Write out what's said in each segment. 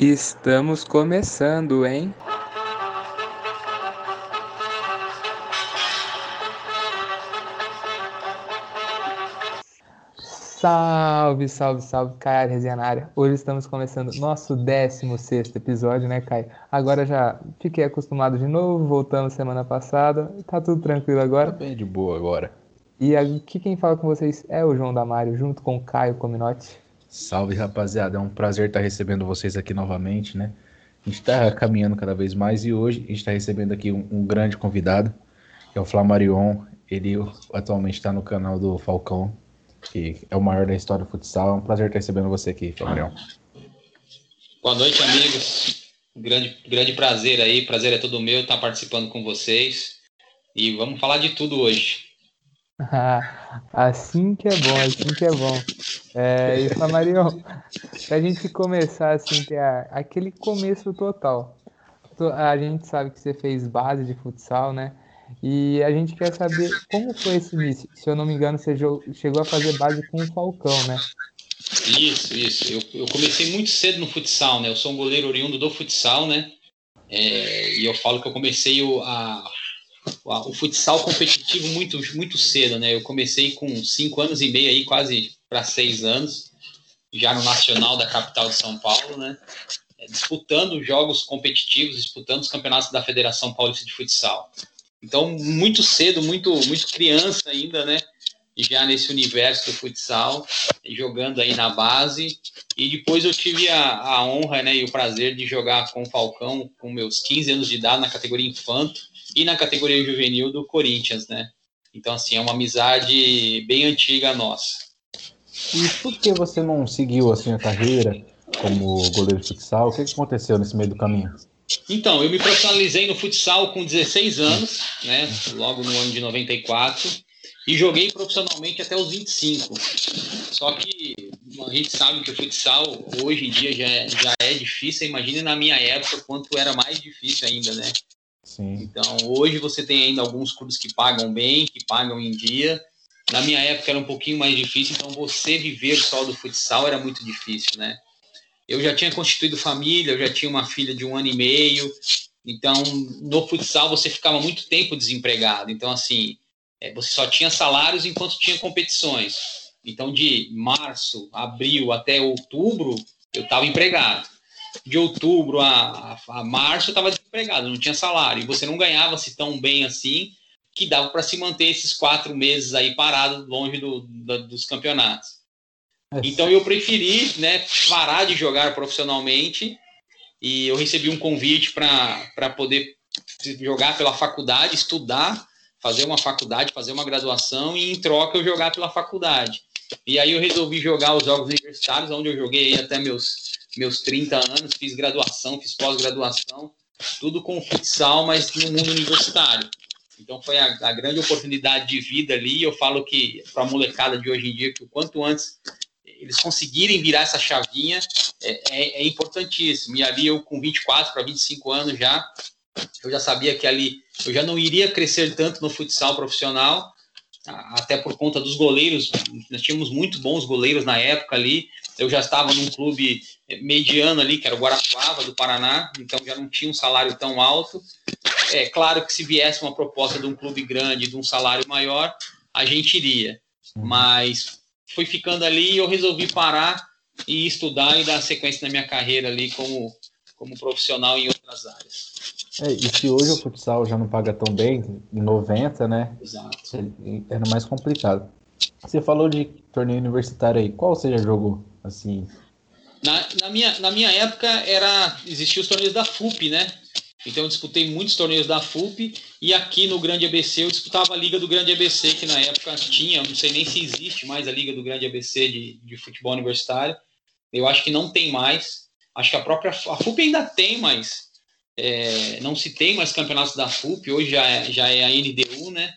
Estamos começando, hein? Salve, salve, salve, Caio área. Hoje estamos começando nosso 16 episódio, né, Caio? Agora já fiquei acostumado de novo, voltamos semana passada, tá tudo tranquilo agora. Tá bem de boa agora. E aqui quem fala com vocês é o João Damário, junto com o Caio Cominotti. Salve, rapaziada. É um prazer estar recebendo vocês aqui novamente, né? A gente está caminhando cada vez mais e hoje a gente está recebendo aqui um, um, grande convidado, que é o Flamarion. Ele atualmente está no canal do Falcão, que é o maior da história do futsal. É um prazer estar recebendo você aqui, Flamarion. Boa noite, amigos. Grande, grande prazer aí. Prazer é todo meu estar participando com vocês. E vamos falar de tudo hoje. assim que é bom, assim que é bom. É, e Flamarion, pra gente começar assim, ter aquele começo total. A gente sabe que você fez base de futsal, né? E a gente quer saber como foi esse início. Se eu não me engano, você chegou a fazer base com o Falcão, né? Isso, isso. Eu, eu comecei muito cedo no futsal, né? Eu sou um goleiro oriundo do futsal, né? É, e eu falo que eu comecei a o futsal competitivo muito, muito cedo, né? Eu comecei com cinco anos e meio aí, quase para seis anos, já no Nacional da capital de São Paulo, né? É, disputando jogos competitivos, disputando os campeonatos da Federação Paulista de Futsal. Então, muito cedo, muito, muito criança ainda, né? Já nesse universo do futsal, jogando aí na base. E depois eu tive a, a honra né, e o prazer de jogar com o Falcão com meus 15 anos de idade na categoria infanto e na categoria juvenil do Corinthians, né? Então, assim, é uma amizade bem antiga nossa. E por que você não seguiu assim a carreira como goleiro de futsal? O que aconteceu nesse meio do caminho? Então, eu me profissionalizei no futsal com 16 anos, né? Logo no ano de 94. E joguei profissionalmente até os 25. Só que a gente sabe que o futsal hoje em dia já é, já é difícil. Imagine na minha época quanto era mais difícil ainda, né? Sim. Então, hoje você tem ainda alguns clubes que pagam bem, que pagam em dia. Na minha época era um pouquinho mais difícil, então você viver só do futsal era muito difícil, né? Eu já tinha constituído família, eu já tinha uma filha de um ano e meio, então no futsal você ficava muito tempo desempregado. Então, assim, é, você só tinha salários enquanto tinha competições. Então, de março, abril até outubro, eu estava empregado de outubro a, a, março eu estava desempregado, não tinha salário, e você não ganhava-se tão bem assim que dava para se manter esses quatro meses aí parado longe do, do, dos campeonatos. É. Então eu preferi né, parar de jogar profissionalmente e eu recebi um convite para poder jogar pela faculdade, estudar, fazer uma faculdade, fazer uma graduação e em troca eu jogar pela faculdade. E aí eu resolvi jogar os jogos universitários, onde eu joguei até meus meus 30 anos, fiz graduação, fiz pós-graduação, tudo com futsal, mas no mundo universitário. Então foi a, a grande oportunidade de vida ali. Eu falo que para a molecada de hoje em dia, que o quanto antes eles conseguirem virar essa chavinha é, é, é importantíssimo. E ali eu com 24 para 25 anos já, eu já sabia que ali eu já não iria crescer tanto no futsal profissional, até por conta dos goleiros. Nós tínhamos muito bons goleiros na época ali. Eu já estava num clube mediano ali, que era o Guarapuava do Paraná, então já não tinha um salário tão alto. É claro que se viesse uma proposta de um clube grande, de um salário maior, a gente iria. Uhum. Mas foi ficando ali e eu resolvi parar e estudar e dar sequência na minha carreira ali como, como profissional em outras áreas. É, e se hoje o futsal já não paga tão bem, em 90, né? Exato. Era mais complicado. Você falou de torneio universitário aí. Qual você já jogou? Assim, na, na, minha, na minha época era existiam os torneios da FUP, né? Então eu disputei muitos torneios da FUP e aqui no Grande ABC eu disputava a Liga do Grande ABC, que na época tinha, não sei nem se existe mais a Liga do Grande ABC de, de futebol universitário. Eu acho que não tem mais. Acho que a própria a FUP ainda tem, mas é, não se tem mais campeonatos da FUP. Hoje já é, já é a NDU, né?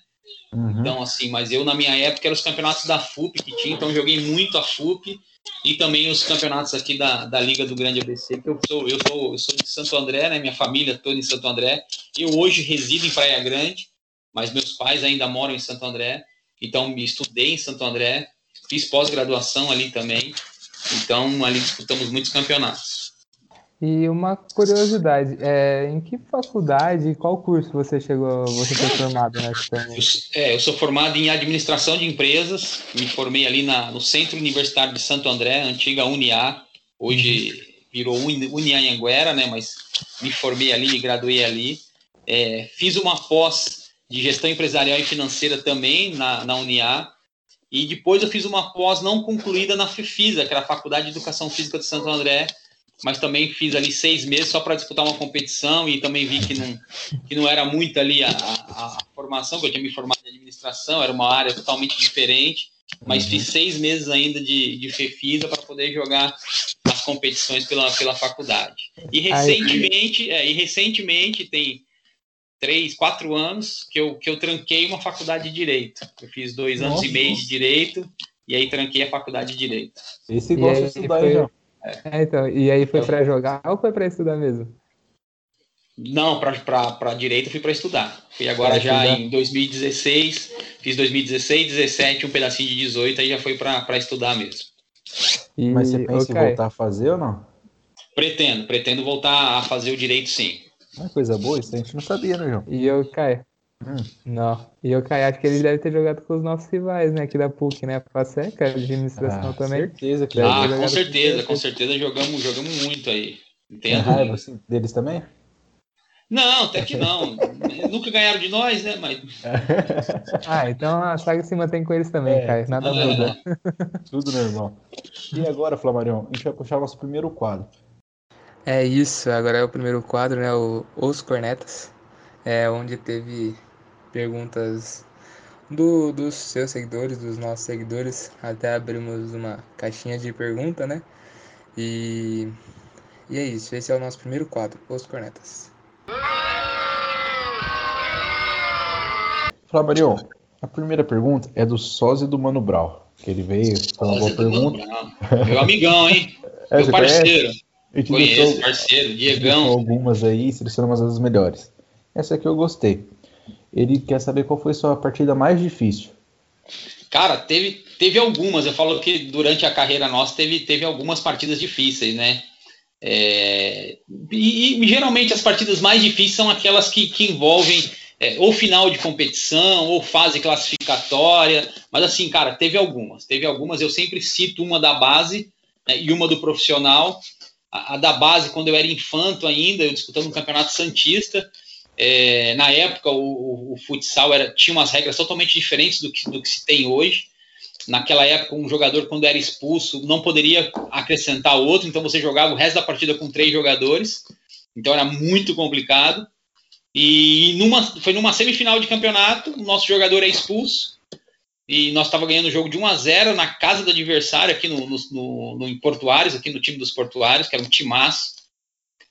Uhum. Então, assim, mas eu na minha época eram os campeonatos da FUP que tinha, então joguei muito a FUP e também os campeonatos aqui da, da Liga do Grande ABC, que eu sou, eu sou, eu sou de Santo André, né? Minha família toda em Santo André. Eu hoje resido em Praia Grande, mas meus pais ainda moram em Santo André. Então, me estudei em Santo André, fiz pós-graduação ali também. Então, ali disputamos muitos campeonatos. E uma curiosidade, é, em que faculdade qual curso você chegou, você foi formado nessa eu, é, eu sou formado em administração de empresas, me formei ali na, no Centro Universitário de Santo André, antiga UNIA, hoje virou UNIA Anguera, né, mas me formei ali, me graduei ali. É, fiz uma pós de gestão empresarial e financeira também na, na UNIA, e depois eu fiz uma pós não concluída na FIFISA, que era a Faculdade de Educação Física de Santo André, mas também fiz ali seis meses só para disputar uma competição e também vi que não, que não era muito ali a, a, a formação, que eu tinha me formado em administração, era uma área totalmente diferente, mas uhum. fiz seis meses ainda de, de FEFISA para poder jogar as competições pela, pela faculdade. E recentemente, é, e recentemente tem três, quatro anos que eu, que eu tranquei uma faculdade de Direito. Eu fiz dois Nossa. anos e meio de Direito e aí tranquei a faculdade de Direito. Esse gosta de estudar, foi... já. É, então, e aí foi para jogar ou foi para estudar mesmo? Não, para direito fui para estudar. Fui agora já estudar. em 2016, fiz 2016, 17, um pedacinho de 18, aí já foi para estudar mesmo. E... Mas você pensa okay. em voltar a fazer ou não? Pretendo, pretendo voltar a fazer o direito sim. É coisa boa, isso a gente não sabia, né, João? E eu, Caio? Hum. Não. E eu, Caio, acho que ele deve ter jogado com os nossos rivais, né? Aqui da PUC, né? Faceca, administração ah, também. Certeza que Ah, com certeza, com certeza jogamos, jogamos muito aí. Tem raiva assim, deles também? Não, até que não. Nunca ganharam de nós, né? Mas... ah, então a saga se mantém com eles também, é, Caio. Nada muda. Tudo normal. E agora, Flamarion, a gente vai puxar o nosso primeiro quadro. É isso, agora é o primeiro quadro, né? O Os Cornetas. É onde teve perguntas do, dos seus seguidores, dos nossos seguidores. Até abrimos uma caixinha de pergunta, né? E, e é isso, esse é o nosso primeiro quadro, Os Cornetas. Flávio, a primeira pergunta é do sósia do Mano Brau, que ele veio com uma boa pergunta. Meu amigão, hein? É, Meu parceiro. Conheço, deixou, parceiro, Diegão. Algumas aí, selecionamos as melhores. Essa aqui eu gostei. Ele quer saber qual foi sua partida mais difícil. Cara, teve, teve algumas. Eu falo que durante a carreira nossa teve, teve algumas partidas difíceis, né? É, e, e, geralmente as partidas mais difíceis são aquelas que, que envolvem é, ou final de competição ou fase classificatória. Mas assim, cara, teve algumas. Teve algumas. Eu sempre cito uma da base né, e uma do profissional. A, a, da base, quando eu era infanto ainda, eu disputando um campeonato santista. É, na época, o, o, futsal era, tinha umas regras totalmente diferentes do que, do que se tem hoje. Naquela época, um jogador, quando era expulso, não poderia acrescentar outro, então você jogava o resto da partida com três jogadores. Então era muito complicado. E numa, foi numa semifinal de campeonato, o nosso jogador é expulso. E nós estávamos ganhando o jogo de 1 a 0 na casa do adversário, aqui no, no, no, no, em Portuários, aqui no time dos Portuários, que era um timaço.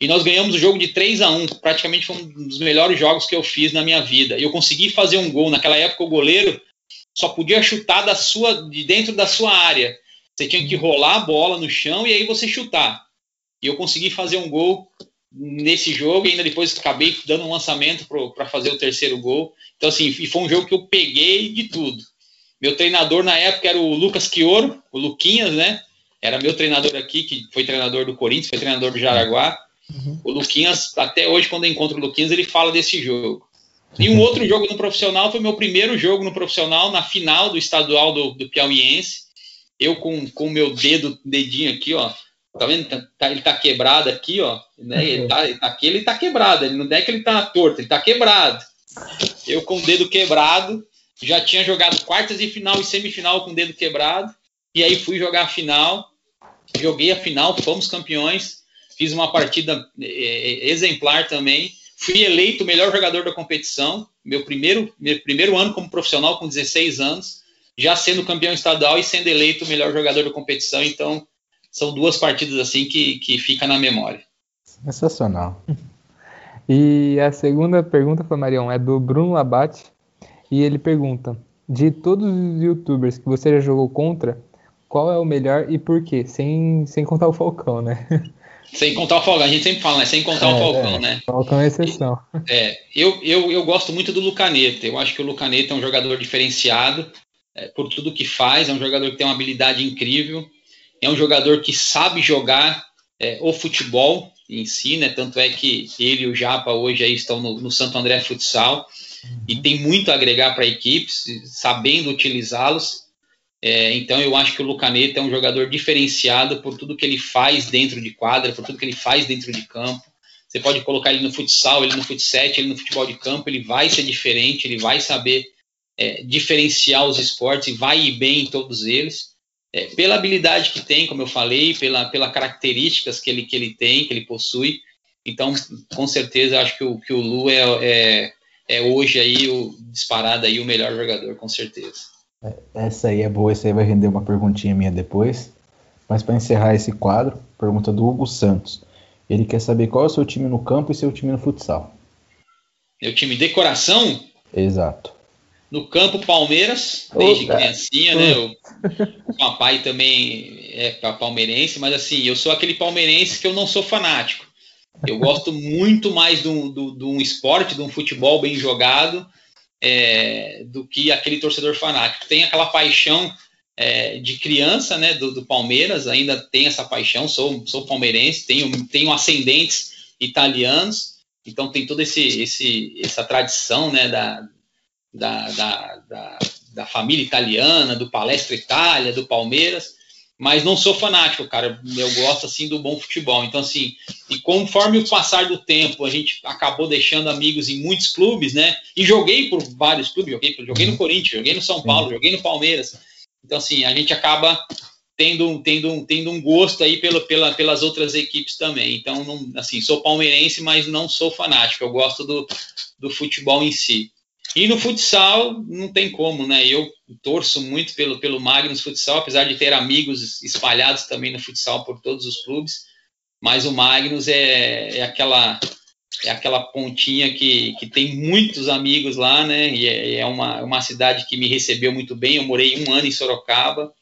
E nós ganhamos o jogo de 3 a 1 Praticamente foi um dos melhores jogos que eu fiz na minha vida. E eu consegui fazer um gol. Naquela época, o goleiro só podia chutar da sua, de dentro da sua área. Você tinha que rolar a bola no chão e aí você chutar. E eu consegui fazer um gol nesse jogo e ainda depois acabei dando um lançamento para fazer o terceiro gol. Então, assim, foi um jogo que eu peguei de tudo. Meu treinador na época era o Lucas Quioro, o Luquinhas, né? Era meu treinador aqui, que foi treinador do Corinthians, foi treinador do Jaraguá. Uhum. O Luquinhas, até hoje, quando eu encontro o Luquinhas, ele fala desse jogo. E um outro jogo no profissional foi meu primeiro jogo no profissional, na final do estadual do, do Piauiense. Eu com o meu dedo, dedinho aqui, ó. Tá vendo? Tá, tá, ele tá quebrado aqui, ó. Né? Ele tá, ele tá aqui, ele tá quebrado. Ele não é que ele tá torto, ele tá quebrado. Eu com o dedo quebrado, já tinha jogado quartas e final e semifinal com o dedo quebrado. E aí fui jogar a final. Joguei a final, fomos campeões. Fiz uma partida é, é exemplar também Fui eleito o melhor jogador da competição, meu primeiro, meu primeiro ano como profissional, com 16 anos, já sendo campeão estadual e sendo eleito o melhor jogador da competição. Então, são duas partidas assim que, que fica na memória. Sensacional. E a segunda pergunta, Marião, é do Bruno Labate. E ele pergunta: De todos os youtubers que você já jogou contra, qual é o melhor e por quê? Sem, sem contar o Falcão, né? Sem contar o Falcão, a gente sempre fala, né? Sem contar é, o Falcão, é. né? Falcão é exceção. É, eu, eu, eu gosto muito do Lucaneta. Eu acho que o Lucaneta é um jogador diferenciado é, por tudo que faz, é um jogador que tem uma habilidade incrível, é um jogador que sabe jogar é, o futebol, em si, né? Tanto é que ele e o Japa hoje aí estão no, no Santo André Futsal e tem muito a agregar para a equipe, sabendo utilizá-los. É, então eu acho que o Lucaneta é um jogador diferenciado por tudo que ele faz dentro de quadra, por tudo que ele faz dentro de campo. Você pode colocar ele no futsal, ele no futsal, ele no futebol de campo, ele vai ser diferente, ele vai saber é, diferenciar os esportes e vai ir bem em todos eles. É, pela habilidade que tem, como eu falei, pela, pela características que ele, que ele tem, que ele possui. Então, com certeza, acho que o, que o Lu é, é, é hoje aí o disparado aí o melhor jogador, com certeza. É, essa aí é boa, essa aí vai render uma perguntinha minha depois. Mas para encerrar esse quadro, pergunta do Hugo Santos. Ele quer saber qual é o seu time no campo e seu time no futsal. Meu time de coração? Exato. No campo, Palmeiras, desde oh, criancinha, né? O, papai também é palmeirense, mas assim, eu sou aquele palmeirense que eu não sou fanático. Eu gosto muito mais de um, de um esporte, de um futebol bem jogado, é, do que aquele torcedor fanático. Tem aquela paixão é, de criança, né, do, do, Palmeiras, ainda tem essa paixão, sou, sou palmeirense, tenho, tenho ascendentes italianos, então tem toda esse, esse, essa tradição, né, da, da, da, da, da família italiana, do Palestra Itália, do Palmeiras, mas não sou fanático, cara. Eu gosto assim do bom futebol. Então, assim, e conforme o passar do tempo, a gente acabou deixando amigos em muitos clubes, né? E joguei por vários clubes, joguei, joguei no uhum. Corinthians, joguei no São Paulo, joguei no Palmeiras. Então, assim, a gente acaba tendo, tendo, tendo um gosto aí pela, pela, pelas outras equipes também. Então, não, assim, sou palmeirense, mas não sou fanático. Eu gosto do, do futebol em si. E no futsal não tem como, né? Eu torço muito pelo, pelo Magnus Futsal, apesar de ter amigos espalhados também no futsal por todos os clubes, mas o Magnus é, é aquela é aquela pontinha que, que tem muitos amigos lá, né? E é, é uma, uma cidade que me recebeu muito bem. Eu morei um ano em Sorocaba,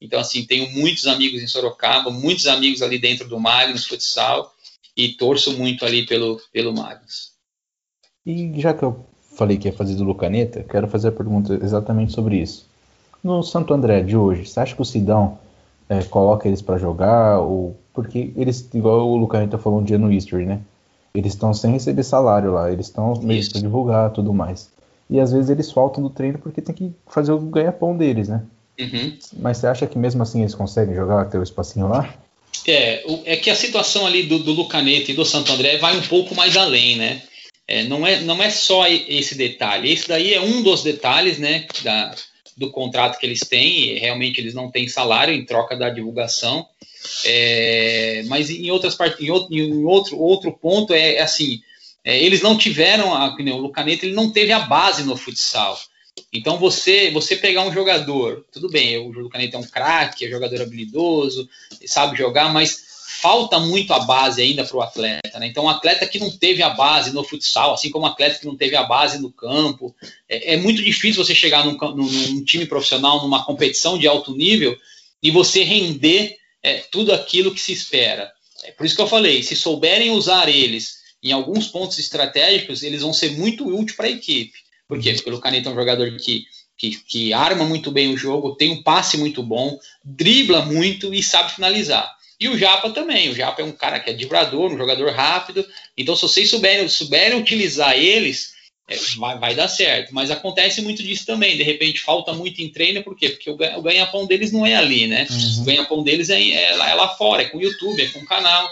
então assim tenho muitos amigos em Sorocaba, muitos amigos ali dentro do Magnus Futsal e torço muito ali pelo pelo Magnus. E já que eu falei que ia fazer do Lucaneta, quero fazer a pergunta exatamente sobre isso. No Santo André de hoje, você acha que o Sidão é, coloca eles para jogar? Ou porque eles, igual o Lucaneta falou um dia no History, né? Eles estão sem receber salário lá, eles estão meio para divulgar tudo mais. E às vezes eles faltam do treino porque tem que fazer o ganha-pão deles, né? Uhum. Mas você acha que mesmo assim eles conseguem jogar, ter o espacinho lá? É, é que a situação ali do, do Lucaneta e do Santo André vai um pouco mais além, né? É, não, é, não é só esse detalhe. Esse daí é um dos detalhes né, da, do contrato que eles têm. Realmente eles não têm salário em troca da divulgação. É, mas em outras partes, em outro, em outro, outro ponto é, é assim, é, eles não tiveram, a, o Lucaneta ele não teve a base no futsal. Então você você pegar um jogador, tudo bem, o Lucaneta é um craque, é jogador habilidoso, sabe jogar, mas falta muito a base ainda para o atleta. Né? Então, um atleta que não teve a base no futsal, assim como um atleta que não teve a base no campo, é, é muito difícil você chegar num, num, num, time profissional, numa competição de alto nível, e você render é, tudo aquilo que se espera. É por isso que eu falei, se souberem usar eles em alguns pontos estratégicos, eles vão ser muito úteis para a equipe. Por quê? Porque o Caneta é um jogador que, que, que arma muito bem o jogo, tem um passe muito bom, dribla muito e sabe finalizar. E o Japa também. O Japa é um cara que é vibrador, um jogador rápido. Então, se vocês souberem, souberem utilizar eles, é, vai, vai, dar certo. Mas acontece muito disso também. De repente, falta muito em treino, por quê? Porque o, ganha-pão deles não é ali, né? Uhum. O ganha-pão deles é, é, lá, é lá fora, é com o YouTube, é com o canal.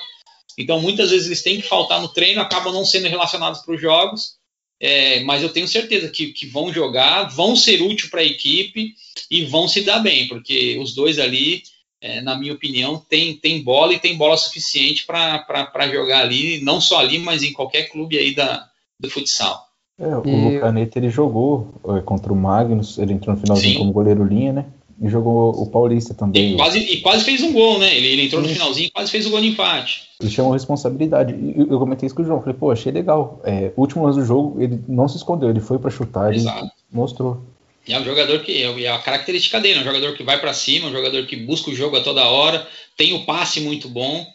Então, muitas vezes eles têm que faltar no treino, acabam não sendo relacionados para os jogos. É, mas eu tenho certeza que, que vão jogar, vão ser úteis para a equipe e vão se dar bem, porque os dois ali é, na minha opinião, tem, tem bola e tem bola suficiente para jogar ali, não só ali, mas em qualquer clube aí da, do futsal. É, o e... Lucaneta ele jogou é, contra o Magnus, ele entrou no finalzinho Sim. como goleiro linha, né? E jogou o Paulista também. E quase, e quase fez um gol, né? Ele, ele entrou no finalzinho e quase fez o gol de empate. Ele chamou responsabilidade. E eu, comentei isso com o João. Falei, pô, achei legal. É, último lance do jogo, ele não se escondeu, ele foi para chutar e mostrou. E é um jogador que é a característica dele, é um jogador que vai para cima, um jogador que busca o jogo a toda hora, tem o passe muito bom.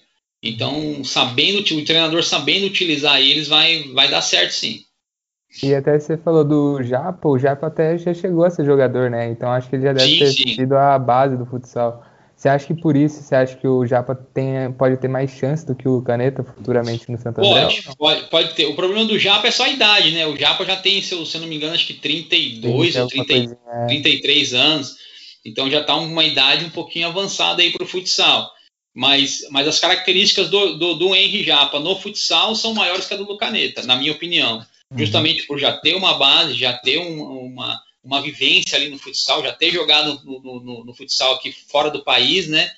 Então, sabendo o treinador sabendo utilizar eles, vai, vai dar certo sim. E até você falou do Japa, o Japa até já chegou a ser jogador, né? Então acho que ele já deve sim, ter sim. sido a base do futsal. Você acha que por isso, você acha que o Japa tem, pode ter mais chance do que o Caneta futuramente no Santo André? Pode, pode, pode, ter. O problema do Japa é só a idade, né? O Japa já tem, se eu, não me engano, acho que 32 ou 30, coisinha, é. 33 anos. Então já está uma idade um pouquinho avançada aí para o futsal. Mas, mas as características do, do, do Henry Japa no futsal são maiores que a do Caneta, na minha opinião. Uhum. Justamente por já ter uma base, já ter um, uma, uma vivência ali no futsal, já ter jogado no, no, no, futsal aqui fora do país, né?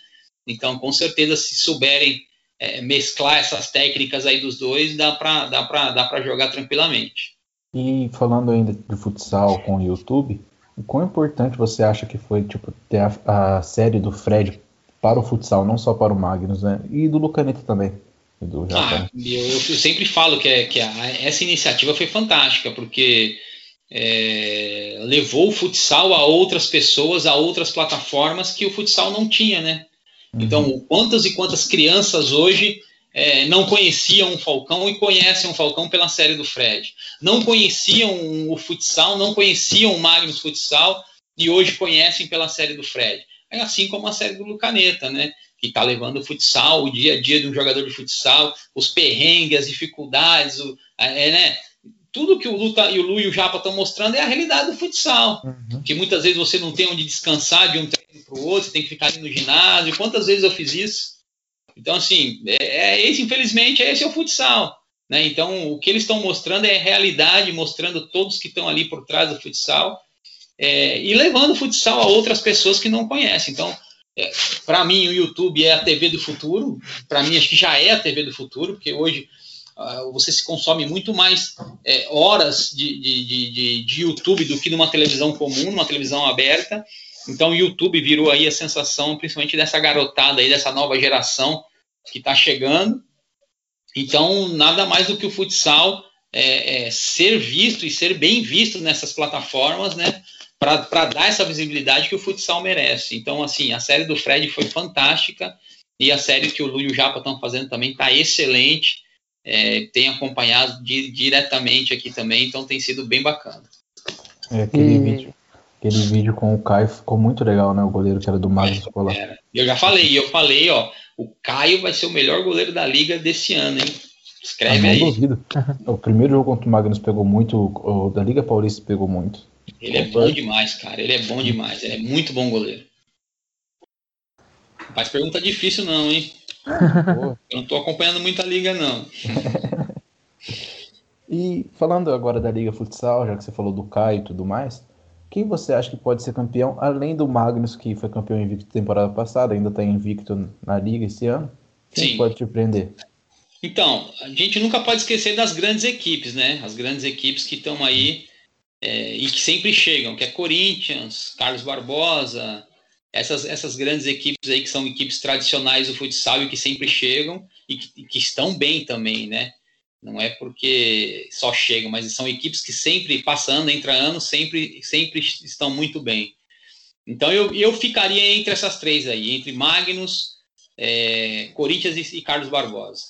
Então, com certeza, se souberem é, mesclar essas técnicas aí dos dois, dá para dá dá jogar tranquilamente. E falando ainda de futsal com o YouTube, o quão importante você acha que foi tipo, ter a, a série do Fred para o futsal, não só para o Magnus, né? E do Lucaneta também. Do ah, eu, eu, sempre falo que, é, que a, essa iniciativa foi fantástica, porque é, levou o futsal a outras pessoas, a outras plataformas que o futsal não tinha, né? Uhum. Então, quantas e quantas crianças hoje é, não conheciam o Falcão e conhecem o Falcão pela série do Fred. Não conheciam o futsal, não conheciam o Magnus Futsal e hoje conhecem pela série do Fred. É assim como a série do Lucaneta, né? Que está levando o futsal, o dia a dia de um jogador de futsal, os perrengues, as dificuldades, o, é, né? Tudo que o Luta e o Lu e o Japa estão mostrando é a realidade do futsal. Uhum. Que muitas vezes você não tem onde descansar de um treino para o outro, você tem que ficar ali no ginásio. Quantas vezes eu fiz isso? Então, assim, é, é esse, infelizmente, esse é o futsal. Né? Então, o que eles estão mostrando é a realidade, mostrando todos que estão ali por trás do futsal é, e levando o futsal a outras pessoas que não conhecem. Então, é, para mim, o YouTube é a TV do futuro. Para mim, acho que já é a TV do futuro, porque hoje você se consome muito mais é, horas de, de, de, de, YouTube do que numa televisão comum, numa televisão aberta. Então o YouTube virou aí a sensação, principalmente dessa garotada aí, dessa nova geração que está chegando. Então, nada mais do que o futsal é, é, ser visto e ser bem visto nessas plataformas, né? Para dar essa visibilidade que o futsal merece. Então, assim, a série do Fred foi fantástica e a série que o Lu e o Japa estão fazendo também está excelente é, tem acompanhado di diretamente aqui também, então tem sido bem bacana. É, aquele, e... vídeo, aquele vídeo com o Caio ficou muito legal, né? O goleiro que era do Magnus é, Escolar. Eu já falei, eu falei, ó, o Caio vai ser o melhor goleiro da liga desse ano, hein? Escreve ah, aí. Duvido. o primeiro jogo contra o Magnus pegou muito, o da Liga Paulista pegou muito. Ele é bom demais, cara. Ele é bom demais. Ele é muito bom goleiro. Faz pergunta difícil, não, hein? Eu não estou acompanhando muita liga, não. e falando agora da Liga Futsal, já que você falou do Caio e tudo mais, quem você acha que pode ser campeão, além do Magnus, que foi campeão invicto temporada passada, ainda está invicto na Liga esse ano? Quem Sim. pode te surpreender? Então, a gente nunca pode esquecer das grandes equipes, né? As grandes equipes que estão aí é, e que sempre chegam, que é Corinthians, Carlos Barbosa, essas, essas grandes equipes aí que são equipes tradicionais do futsal e que sempre chegam e que, que, estão bem também, né? Não é porque só chegam, mas são equipes que sempre, passando, entra anos, sempre, sempre estão muito bem. Então eu, eu ficaria entre essas três aí, entre Magnus, é, Corinthians e, e, Carlos Barbosa.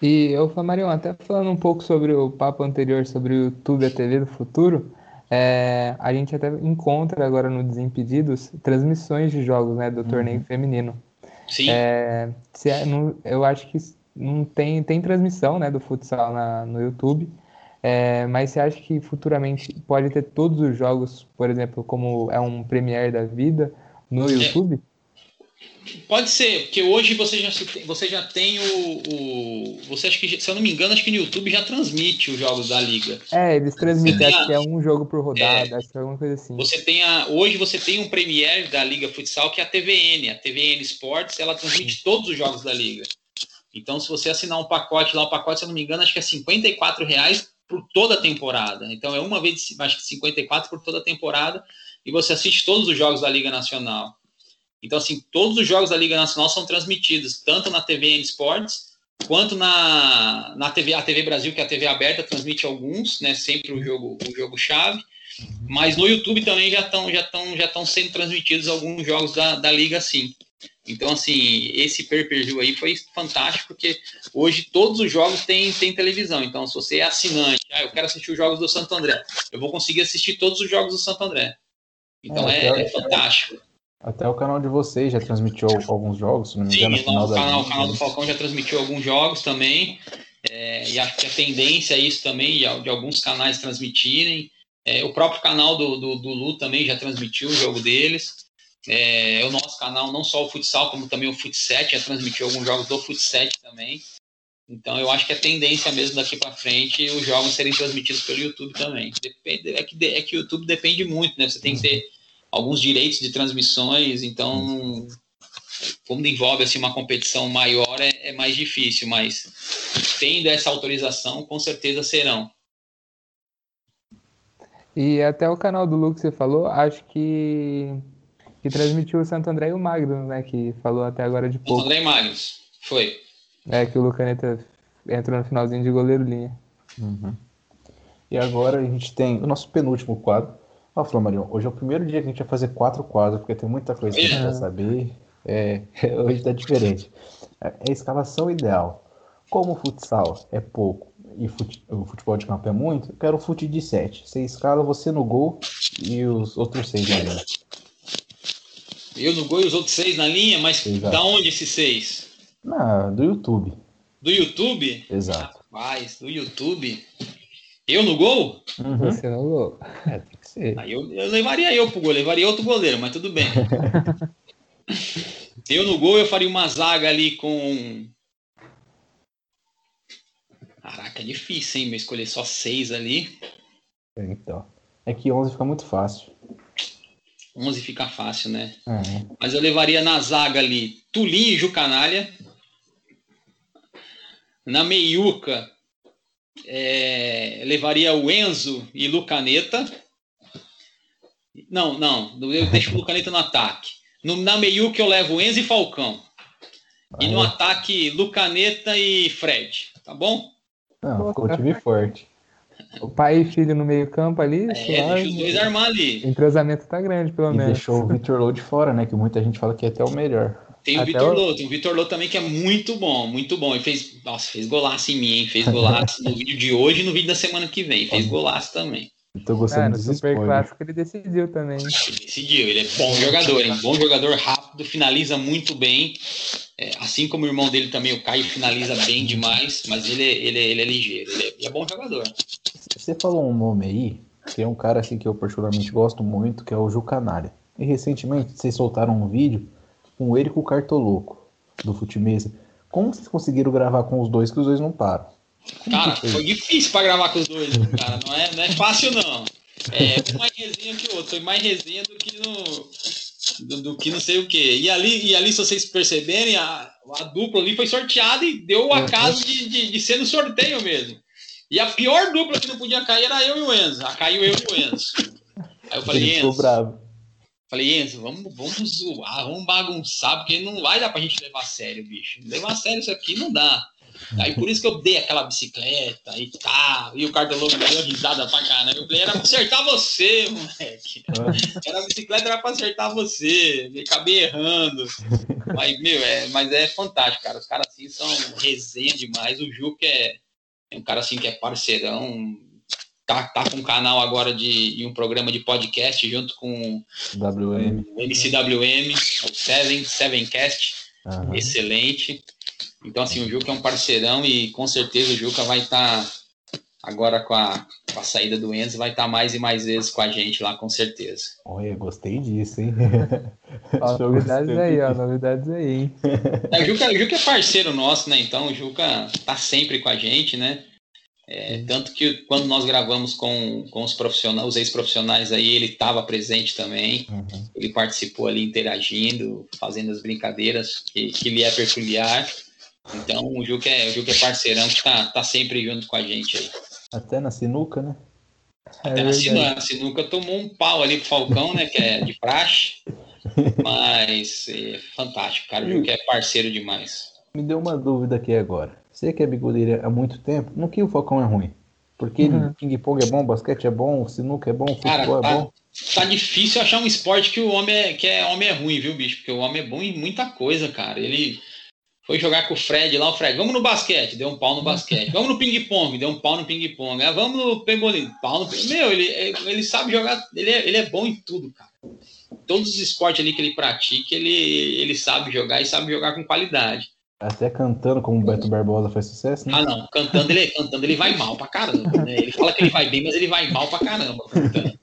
E eu, Marion, até falando um pouco sobre o papo anterior sobre o YouTube e a TV do futuro, é, a gente até encontra agora no Desimpedidos transmissões de jogos né, do uhum. torneio feminino. Sim. É, é, não, eu acho que não tem, tem transmissão né, do futsal na, no YouTube, é, mas você acha que futuramente pode ter todos os jogos, por exemplo, como é um Premiere da vida, no é. YouTube? Pode ser, porque hoje você já, você já tem o, o, Você acha que, se eu não me engano, acho que no YouTube já transmite os jogos da liga. É, eles transmitem, acho a, que é um jogo por rodada, é, acho que é alguma coisa assim. Você tem a, hoje você tem um Premier da Liga Futsal, que é a TVN. A TVN Sports, ela transmite todos os jogos da liga. Então, se você assinar um pacote lá, o pacote, se eu não me engano, acho que é 54 reais por toda a temporada. Então, é uma vez, acho que 54 por toda a temporada, e você assiste todos os jogos da Liga Nacional. Então, assim, todos os jogos da Liga Nacional são transmitidos, tanto na TV N Sports, quanto na, na TV, a TV Brasil, que é a TV aberta, transmite alguns, né? Sempre o jogo, o jogo chave. Mas no YouTube também já estão já estão já estão sendo transmitidos alguns jogos da, da Liga, sim. Então, assim, esse pay-per-view aí foi fantástico, porque hoje todos os jogos têm, têm televisão. Então, se você é assinante, ah, eu quero assistir os jogos do Santo André, eu vou conseguir assistir todos os jogos do Santo André. Então é, é, é fantástico. Até o canal de vocês já transmitiu alguns jogos, se não me engano. Sim, o canal, canal do Falcão já transmitiu alguns jogos também. É, e acho que a tendência é isso também, de alguns canais transmitirem. É, o próprio canal do, do, do, Lu também já transmitiu o jogo deles. É, o nosso canal, não só o futsal, como também o Futset, já transmitiu alguns jogos do Futset também. Então eu acho que a tendência mesmo daqui para frente os jogos serem transmitidos pelo YouTube também. Depende, é, que, é que o YouTube depende muito, né? Você tem que ter alguns direitos de transmissões, então quando envolve assim, uma competição maior é, é mais difícil, mas tendo essa autorização, com certeza serão. E até o canal do Lu que você falou, acho que, que transmitiu o Santo André e o Magnus, né? Que falou até agora de pouco. Santo André e Magnus, foi. É, que o Lucaneta entrou no finalzinho de goleiro linha. Uhum. E agora a gente tem o nosso penúltimo quadro. Ó, Flamarion, hoje é o primeiro dia que a gente vai fazer quatro quadros, porque tem muita coisa que a gente quer saber. É, hoje tá diferente. É, é a escalação ideal. Como o futsal é pouco e fute, o futebol de campo é muito, eu quero o fute de 7. Você escala você no gol e os outros seis na linha. Eu no gol e os outros seis na linha, mas Exato. da onde esses seis? Na, do YouTube. Do YouTube? Exato. Rapaz, do YouTube. Eu no gol? Uhum. Você no gol. É, tem que ser. Aí eu, eu levaria eu pro gol, levaria outro goleiro, mas tudo bem. eu no gol eu faria uma zaga ali com. Caraca, é difícil, hein? Eu escolher só seis ali. Então. É que 11 fica muito fácil. 11 fica fácil, né? Uhum. Mas eu levaria na zaga ali Tulinho e Jucanalha. Na meiuca, é, levaria o Enzo e Lucaneta. Não, não, eu deixo o Lucaneta no ataque. No, na meiuca eu levo o Enzo e Falcão. E no ataque, Lucaneta e Fred, tá bom? Não, ficou um time forte. O pai e filho no meio campo ali. É, deixa os dois armar ali. O entrosamento tá grande, pelo e menos. deixou o Vitor Lowe de fora, né? Que muita gente fala que é até o melhor. Tem o Vitor o... tem o Vitor Lô também que é muito bom, muito bom. Ele fez, nossa, fez golaço em mim, hein? Fez golaço no vídeo de hoje e no vídeo da semana que vem. Fez golaço também. Tô gostando é, no Super Clássico ele decidiu também. Ele decidiu, ele é bom jogador, hein? Bom jogador, rápido, finaliza muito bem. É, assim como o irmão dele também, o Caio, finaliza bem demais, mas ele, é, ele, ele é ligeiro, ele é, ele é bom jogador. Você falou um nome aí, que é um cara assim que eu particularmente gosto muito, que é o Ju Canário. E recentemente vocês soltaram um vídeo com o Cartoloco, do Futimesa. Como vocês conseguiram gravar com os dois, que os dois não param? Como cara, foi difícil para gravar com os dois, cara. Não é, não é fácil, não. É um mais resenha que o outro. Foi mais resenha do que no. Do, do, que não sei o que. E ali, e ali, se vocês perceberem, a, a dupla ali foi sorteada e deu o acaso de, de, de ser no sorteio mesmo. E a pior dupla que não podia cair era eu e o Enzo. A caiu eu e o Enzo. Aí eu falei, Enzo. bravo. Falei, Enzo, vamos, vamos zoar, vamos bagunçar, porque não vai dar pra gente levar a sério, bicho. Levar a sério isso aqui não dá. Aí por isso que eu dei aquela bicicleta e tal. E o cartologo deu risada pra caramba. Eu falei, era pra acertar você, moleque. Era a bicicleta, era pra acertar você. Me acabei errando. Mas, meu, é, mas é fantástico, cara. Os caras assim são resenha demais. O Ju que é, é um cara assim que é parceirão tá, tá com um canal agora de um programa de podcast junto com WM. o MCWM, o Seven, Sevencast, uhum. excelente. Então, assim, o Juca é um parceirão e com certeza o Juca vai estar tá agora com a, com a saída do Enzo, vai estar tá mais e mais vezes com a gente lá, com certeza. Olha, gostei disso, hein? ó, novidades aí, ó, novidades aí, hein? É, o, Juca, o Juca é parceiro nosso, né? Então o Juca tá sempre com a gente, né? É, tanto que quando nós gravamos com, com os profissionais, os ex-profissionais aí, ele estava presente também. Uhum. Ele participou ali interagindo, fazendo as brincadeiras que, que lhe é peculiar. Então o Juca é, o Juca é parceirão que tá, tá sempre junto com a gente aí. Até na sinuca, né? Até é na sinuca, a sinuca tomou um pau ali pro Falcão, né? Que é de praxe. Mas é fantástico, cara. O Juca é parceiro demais. Me deu uma dúvida aqui agora. Você que é bigodeira há muito tempo, no que o Falcão é ruim? Porque uhum. ping-pong é bom, basquete é bom, sinuca é bom, futebol Cara, é tá, é bom. Tá difícil achar um esporte que o homem é, que é, homem é ruim, viu, bicho? Porque o homem é bom em muita coisa, cara. Ele foi jogar com o Fred lá, o Fred, vamos no basquete, deu um pau no basquete. Vamos no ping-pong, deu um pau no ping-pong. Ah, vamos no pebolim, pau no Meu, ele, ele sabe jogar, ele é, ele é bom em tudo, cara. todos os esportes ali que ele pratica, ele, ele sabe jogar e sabe jogar com qualidade. Até cantando como o Beto Barbosa faz sucesso, né? Ah, não. Cantando ele, cantando ele vai mal pra caramba. Né? Ele fala que ele vai bem, mas ele vai mal pra caramba cantando.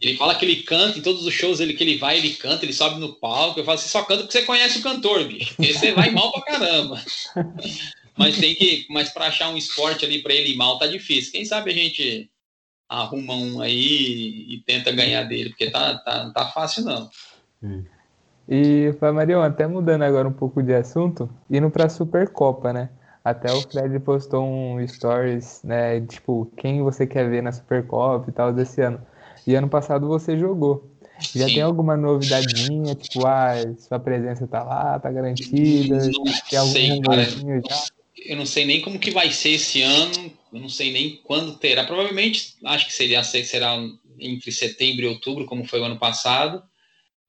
Ele fala que ele canta em todos os shows ele, que ele vai, ele canta, ele sobe no palco. Eu falo, você só canta porque você conhece o cantor, bicho. Porque você vai mal pra caramba. Mas tem que. Mas pra achar um esporte ali pra ele ir mal tá difícil. Quem sabe a gente arruma um aí e tenta ganhar dele, porque tá, tá, não tá fácil, não. Hum. E, Marion, até mudando agora um pouco de assunto, indo para a Supercopa, né? Até o Fred postou um stories, né? Tipo, quem você quer ver na Supercopa e tal desse ano. E ano passado você jogou. Já Sim. tem alguma novidadinha? Tipo, ah, sua presença tá lá, tá garantida? Não tem algum sei, cara. já? Eu não sei nem como que vai ser esse ano, eu não sei nem quando terá. Provavelmente, acho que seria, será entre setembro e outubro, como foi o ano passado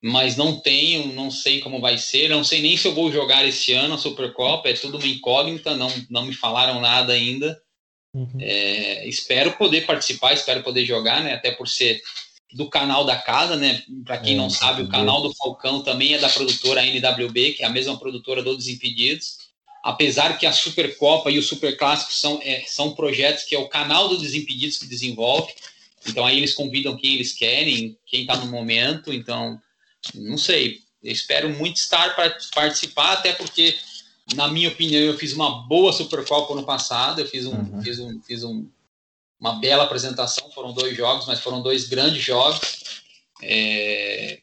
mas não tenho, não sei como vai ser, não sei nem se eu vou jogar esse ano a Supercopa, é tudo uma incógnita, não, não me falaram nada ainda. Uhum. É, espero poder participar, espero poder jogar, né? Até por ser do canal da casa, né? Para quem é, não sabe, o canal do Falcão também é da produtora NWB, que é a mesma produtora do Desimpedidos. Apesar que a Supercopa e o Superclássico são, é, são projetos que é o canal do Desimpedidos que desenvolve. Então aí eles convidam quem eles querem, quem está no momento. Então não sei. Eu espero muito estar para participar, até porque, na minha opinião, eu fiz uma boa Supercopa no passado. Eu fiz, um, uhum. fiz, um, fiz um, uma bela apresentação. Foram dois jogos, mas foram dois grandes jogos. É,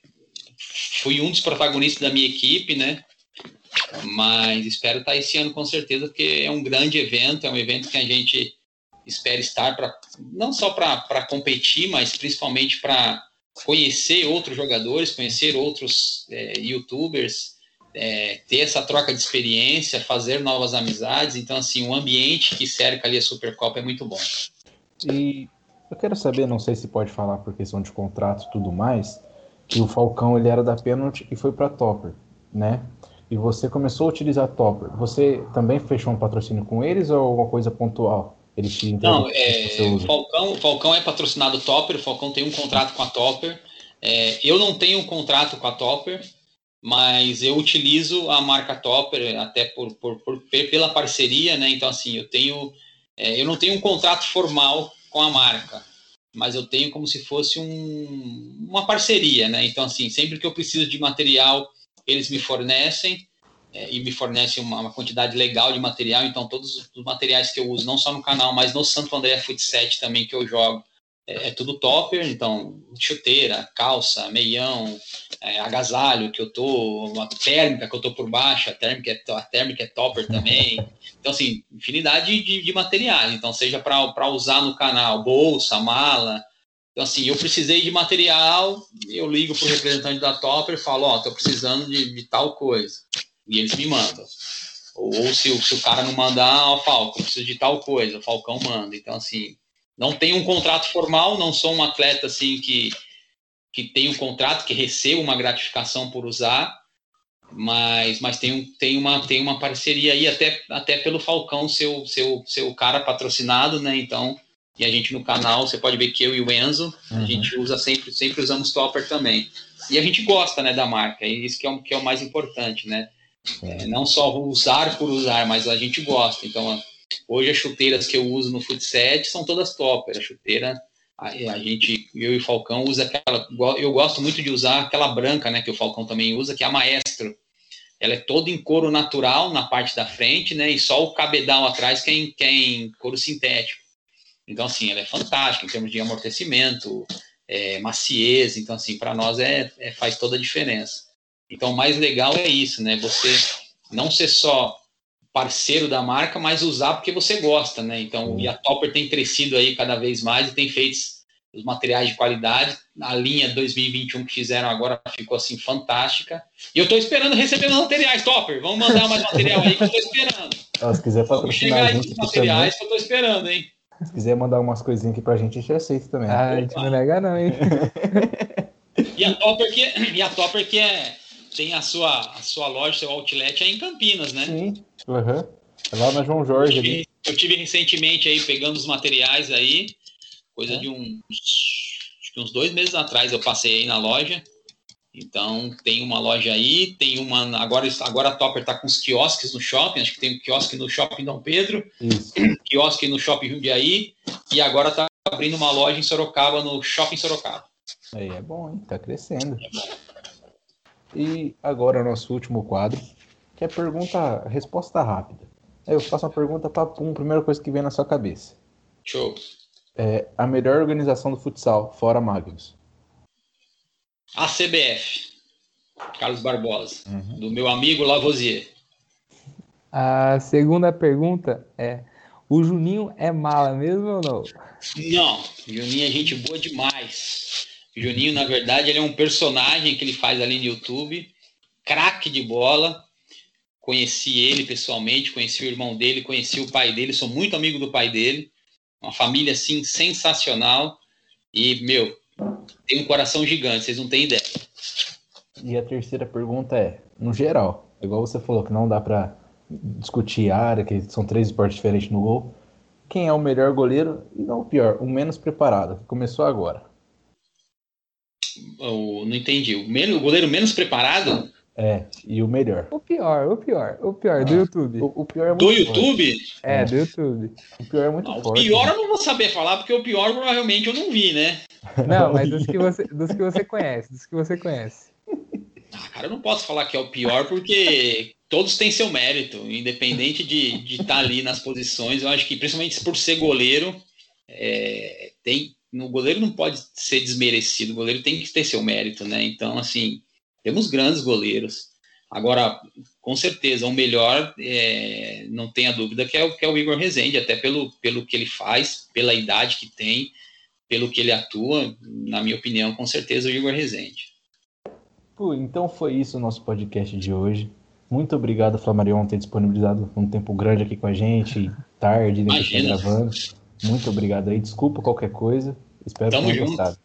fui um dos protagonistas da minha equipe, né? Mas espero estar esse ano com certeza, porque é um grande evento, é um evento que a gente espera estar para não só para competir, mas principalmente para conhecer outros jogadores, conhecer outros é, youtubers, é, ter essa troca de experiência, fazer novas amizades. Então, assim, o ambiente que cerca ali a Supercopa é muito bom. E eu quero saber, não sei se pode falar por questão de contrato e tudo mais, que o Falcão ele era da Penalty e foi para Topper, né? E você começou a utilizar Topper. Você também fechou um patrocínio com eles ou alguma coisa pontual? Eles te Não, é, o Falcão, Falcão é patrocinado Topper, o Falcão tem um contrato com a Topper. É, eu não tenho um contrato com a Topper, mas eu utilizo a marca Topper até por, por, por pela parceria, né? Então, assim, eu tenho. É, eu não tenho um contrato formal com a marca, mas eu tenho como se fosse um, uma parceria, né? Então, assim, sempre que eu preciso de material, eles me fornecem é, e me fornece uma, uma, quantidade legal de material. Então, todos os materiais que eu uso, não só no canal, mas no Santo André Footset também que eu jogo, é, é tudo topper. Então, chuteira, calça, meião, é, agasalho que eu tô, uma térmica que eu tô por baixo, a térmica é, a térmica é topper também. Então, assim, infinidade de, de materiais. Então, seja para usar no canal, bolsa, mala. Então, assim, eu precisei de material, eu ligo para o representante da Topper e falo, ó, oh, tô precisando de, de tal coisa e eles me mandam. Ou, ou se, se, o cara não mandar, ó, Falcão, preciso de tal coisa, o Falcão manda. Então, assim, não tem um contrato formal, não sou um atleta assim que, que tem um contrato, que receba uma gratificação por usar, mas, mas tem, tem, uma, tem uma parceria aí, até, até pelo Falcão ser o, seu seu cara patrocinado, né? Então, e a gente no canal, você pode ver que eu e o Enzo, uhum. a gente usa sempre, sempre usamos Topper também. E a gente gosta, né, da marca, e isso que é, o, que é o mais importante, né? É, não só usar por usar, mas a gente gosta. Então, hoje as chuteiras que eu uso no Footset são todas topper. A chuteira, a, a, gente, eu e o Falcão, usa aquela. Eu gosto muito de usar aquela branca, né, que o Falcão também usa, que é a Maestro. Ela é toda em couro natural na parte da frente, né, e só o cabedal atrás que é em, que é em couro sintético. Então, assim, ela é fantástica em termos de amortecimento, é, maciez. Então, assim, para nós é, é, faz toda a diferença. Então, o mais legal é isso, né? Você não ser só parceiro da marca, mas usar porque você gosta, né? Então, e a Topper tem crescido aí cada vez mais e tem feito os materiais de qualidade. A linha 2021 que fizeram agora ficou assim fantástica. E eu estou esperando receber mais materiais, Topper. Vamos mandar mais material aí que eu estou esperando. se quiser patrocinar a gente, materiais que eu estou esperando, hein? Se quiser mandar umas coisinhas aqui pra gente, a gente aceita também. Ah, a gente não nega não, hein? e a Topper que, e a Topper que é tem a sua, a sua loja, seu outlet aí em Campinas, né? Sim, uhum. É lá na João Jorge. Eu tive, eu tive, recentemente aí pegando os materiais aí, coisa é. de uns acho que uns dois meses atrás eu passei aí na loja. Então tem uma loja aí, tem uma. Agora, agora a Topper está com os quiosques no shopping, acho que tem um quiosque no shopping Dom Pedro, Isso. quiosque no shopping Jundiaí, e agora está abrindo uma loja em Sorocaba, no shopping Sorocaba. Aí é bom, hein? Tá crescendo. É bom. E agora o nosso último quadro, que é pergunta, resposta rápida. Aí eu faço uma pergunta para um, primeira coisa que vem na sua cabeça. Show. É, a melhor organização do futsal, fora Magnus. A CBF. Carlos Barbosa. Uhum. Do meu amigo Lavoisier. A segunda pergunta é: o Juninho é mala mesmo ou não? Não, Juninho é gente boa demais. Juninho, na verdade, ele é um personagem que ele faz ali no YouTube, craque de bola. Conheci ele pessoalmente, conheci o irmão dele, conheci o pai dele, sou muito amigo do pai dele. Uma família assim sensacional. E, meu, tem um coração gigante, vocês não têm ideia. E a terceira pergunta é, no geral, igual você falou que não dá para discutir área, que são três esportes diferentes no gol. Quem é o melhor goleiro e não o pior, o menos preparado, que começou agora? O, não entendi. O, menos, o goleiro menos preparado? É, e o melhor. O pior, o pior, o pior, do ah, YouTube. O, o, pior é do YouTube? Forte. É, do YouTube. O pior é muito não, forte. O pior eu não vou saber falar, porque o pior provavelmente eu não vi, né? Não, mas dos que você, dos que você conhece, dos que você conhece. Ah, cara, eu não posso falar que é o pior, porque todos têm seu mérito, independente de estar de tá ali nas posições. Eu acho que, principalmente por ser goleiro, é, tem, o goleiro não pode ser desmerecido, o goleiro tem que ter seu mérito, né? Então, assim, temos grandes goleiros. Agora, com certeza, o melhor, é, não tenha dúvida, que é, o, que é o Igor Rezende, até pelo, pelo que ele faz, pela idade que tem, pelo que ele atua, na minha opinião, com certeza o Igor Rezende. Pô, então foi isso o nosso podcast de hoje. Muito obrigado, Flamarion, por ter disponibilizado um tempo grande aqui com a gente, tarde, né, que gravando. Muito obrigado aí. Desculpa qualquer coisa. Espero Tamo que tenha gostado.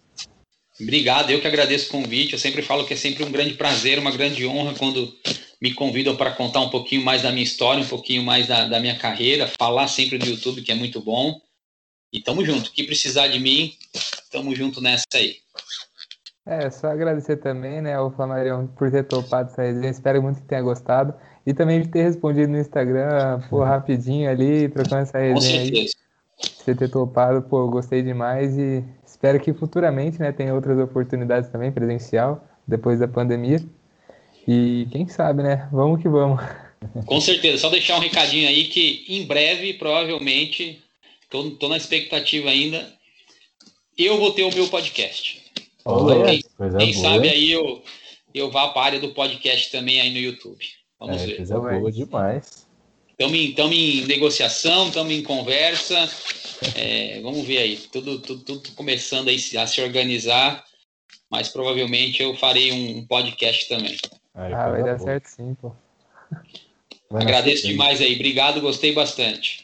Obrigado, eu que agradeço o convite. Eu sempre falo que é sempre um grande prazer, uma grande honra quando me convidam para contar um pouquinho mais da minha história, um pouquinho mais da, da minha carreira, falar sempre do YouTube, que é muito bom. E tamo junto. O que precisar de mim, tamo junto nessa aí. É, só agradecer também, né, ao Flamarion por ter topado essa resenha. Espero muito que tenha gostado. E também de ter respondido no Instagram, pô, rapidinho ali, trocando essa resenha aí. Você ter topado, pô, gostei demais e espero que futuramente, né, tenha outras oportunidades também, presencial, depois da pandemia. E quem sabe, né? Vamos que vamos. Com certeza. Só deixar um recadinho aí que em breve, provavelmente, tô, tô na expectativa ainda, eu vou ter o meu podcast. Olha, quem, quem sabe aí eu, eu vá para a área do podcast também aí no YouTube. Vamos é, ver. Coisa boa demais. Estamos em, em negociação, estamos em conversa. É, vamos ver aí. Tudo, tudo, tudo começando aí a se organizar. Mas provavelmente eu farei um podcast também. Aí, ah, vai dar boa. certo sim, pô. Vai Agradeço demais aí. Obrigado, gostei bastante.